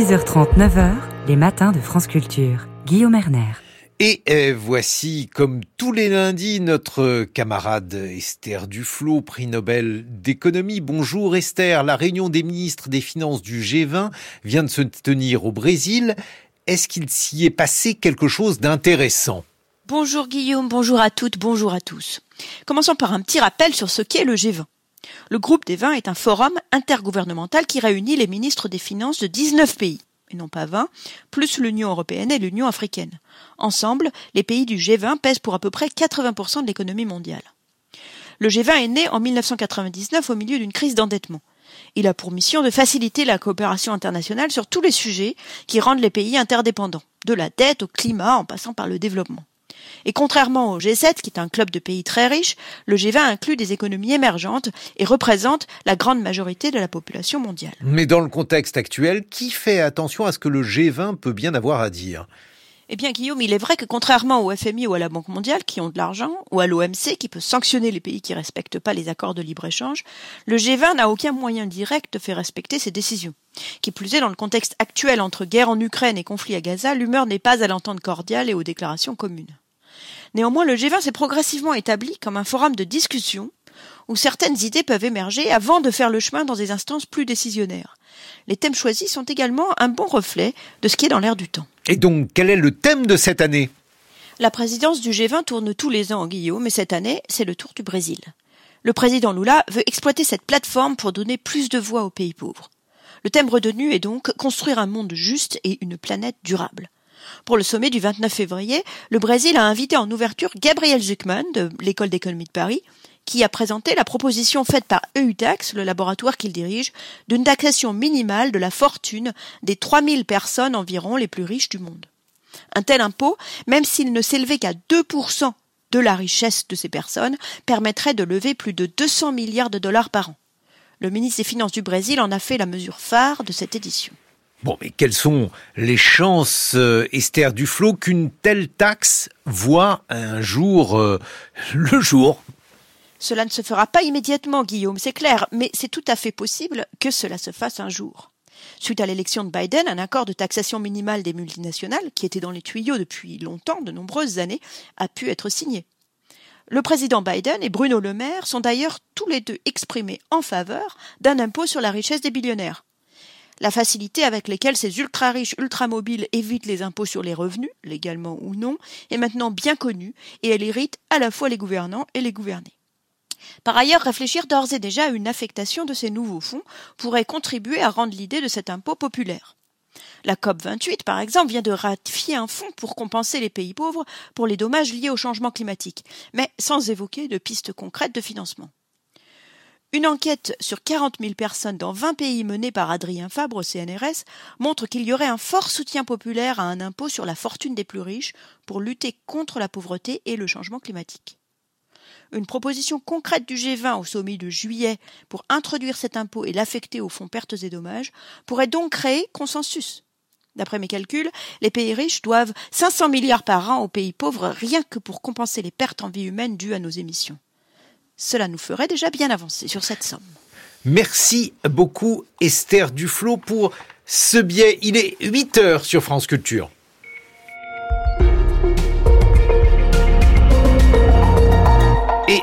6h30, 9h, les matins de France Culture. Guillaume Erner. Et euh, voici, comme tous les lundis, notre camarade Esther Duflo, prix Nobel d'économie. Bonjour Esther, la réunion des ministres des Finances du G20 vient de se tenir au Brésil. Est-ce qu'il s'y est passé quelque chose d'intéressant? Bonjour Guillaume, bonjour à toutes, bonjour à tous. Commençons par un petit rappel sur ce qu'est le G20. Le groupe des 20 est un forum intergouvernemental qui réunit les ministres des Finances de 19 pays, et non pas 20, plus l'Union européenne et l'Union africaine. Ensemble, les pays du G20 pèsent pour à peu près 80% de l'économie mondiale. Le G20 est né en 1999 au milieu d'une crise d'endettement. Il a pour mission de faciliter la coopération internationale sur tous les sujets qui rendent les pays interdépendants, de la dette au climat en passant par le développement. Et contrairement au G7, qui est un club de pays très riches, le G20 inclut des économies émergentes et représente la grande majorité de la population mondiale. Mais dans le contexte actuel, qui fait attention à ce que le G20 peut bien avoir à dire? Eh bien, Guillaume, il est vrai que contrairement au FMI ou à la Banque mondiale qui ont de l'argent, ou à l'OMC qui peut sanctionner les pays qui respectent pas les accords de libre-échange, le G20 n'a aucun moyen direct de faire respecter ses décisions. Qui plus est, dans le contexte actuel entre guerre en Ukraine et conflit à Gaza, l'humeur n'est pas à l'entente cordiale et aux déclarations communes. Néanmoins, le G20 s'est progressivement établi comme un forum de discussion où certaines idées peuvent émerger avant de faire le chemin dans des instances plus décisionnaires. Les thèmes choisis sont également un bon reflet de ce qui est dans l'air du temps. Et donc, quel est le thème de cette année? La présidence du G20 tourne tous les ans en Guillaume, mais cette année, c'est le tour du Brésil. Le président Lula veut exploiter cette plateforme pour donner plus de voix aux pays pauvres. Le thème retenu est donc construire un monde juste et une planète durable. Pour le sommet du 29 février, le Brésil a invité en ouverture Gabriel Zuckman de l'École d'économie de Paris, qui a présenté la proposition faite par EUTAX, le laboratoire qu'il dirige, d'une taxation minimale de la fortune des 3000 personnes environ les plus riches du monde. Un tel impôt, même s'il ne s'élevait qu'à 2% de la richesse de ces personnes, permettrait de lever plus de 200 milliards de dollars par an. Le ministre des Finances du Brésil en a fait la mesure phare de cette édition. Bon, mais quelles sont les chances, euh, Esther Duflo, qu'une telle taxe voit un jour euh, le jour? Cela ne se fera pas immédiatement, Guillaume, c'est clair, mais c'est tout à fait possible que cela se fasse un jour. Suite à l'élection de Biden, un accord de taxation minimale des multinationales, qui était dans les tuyaux depuis longtemps, de nombreuses années, a pu être signé. Le président Biden et Bruno Le Maire sont d'ailleurs tous les deux exprimés en faveur d'un impôt sur la richesse des billionnaires. La facilité avec laquelle ces ultra-riches, ultra-mobiles évitent les impôts sur les revenus, légalement ou non, est maintenant bien connue et elle irrite à la fois les gouvernants et les gouvernés. Par ailleurs, réfléchir d'ores et déjà à une affectation de ces nouveaux fonds pourrait contribuer à rendre l'idée de cet impôt populaire. La COP28, par exemple, vient de ratifier un fonds pour compenser les pays pauvres pour les dommages liés au changement climatique, mais sans évoquer de pistes concrètes de financement. Une enquête sur 40 000 personnes dans 20 pays menée par Adrien Fabre au CNRS montre qu'il y aurait un fort soutien populaire à un impôt sur la fortune des plus riches pour lutter contre la pauvreté et le changement climatique. Une proposition concrète du G20 au sommet de juillet pour introduire cet impôt et l'affecter au fonds pertes et dommages pourrait donc créer consensus. D'après mes calculs, les pays riches doivent 500 milliards par an aux pays pauvres rien que pour compenser les pertes en vie humaine dues à nos émissions. Cela nous ferait déjà bien avancer sur cette somme. Merci beaucoup Esther Duflo pour ce biais. Il est 8 heures sur France Culture. Et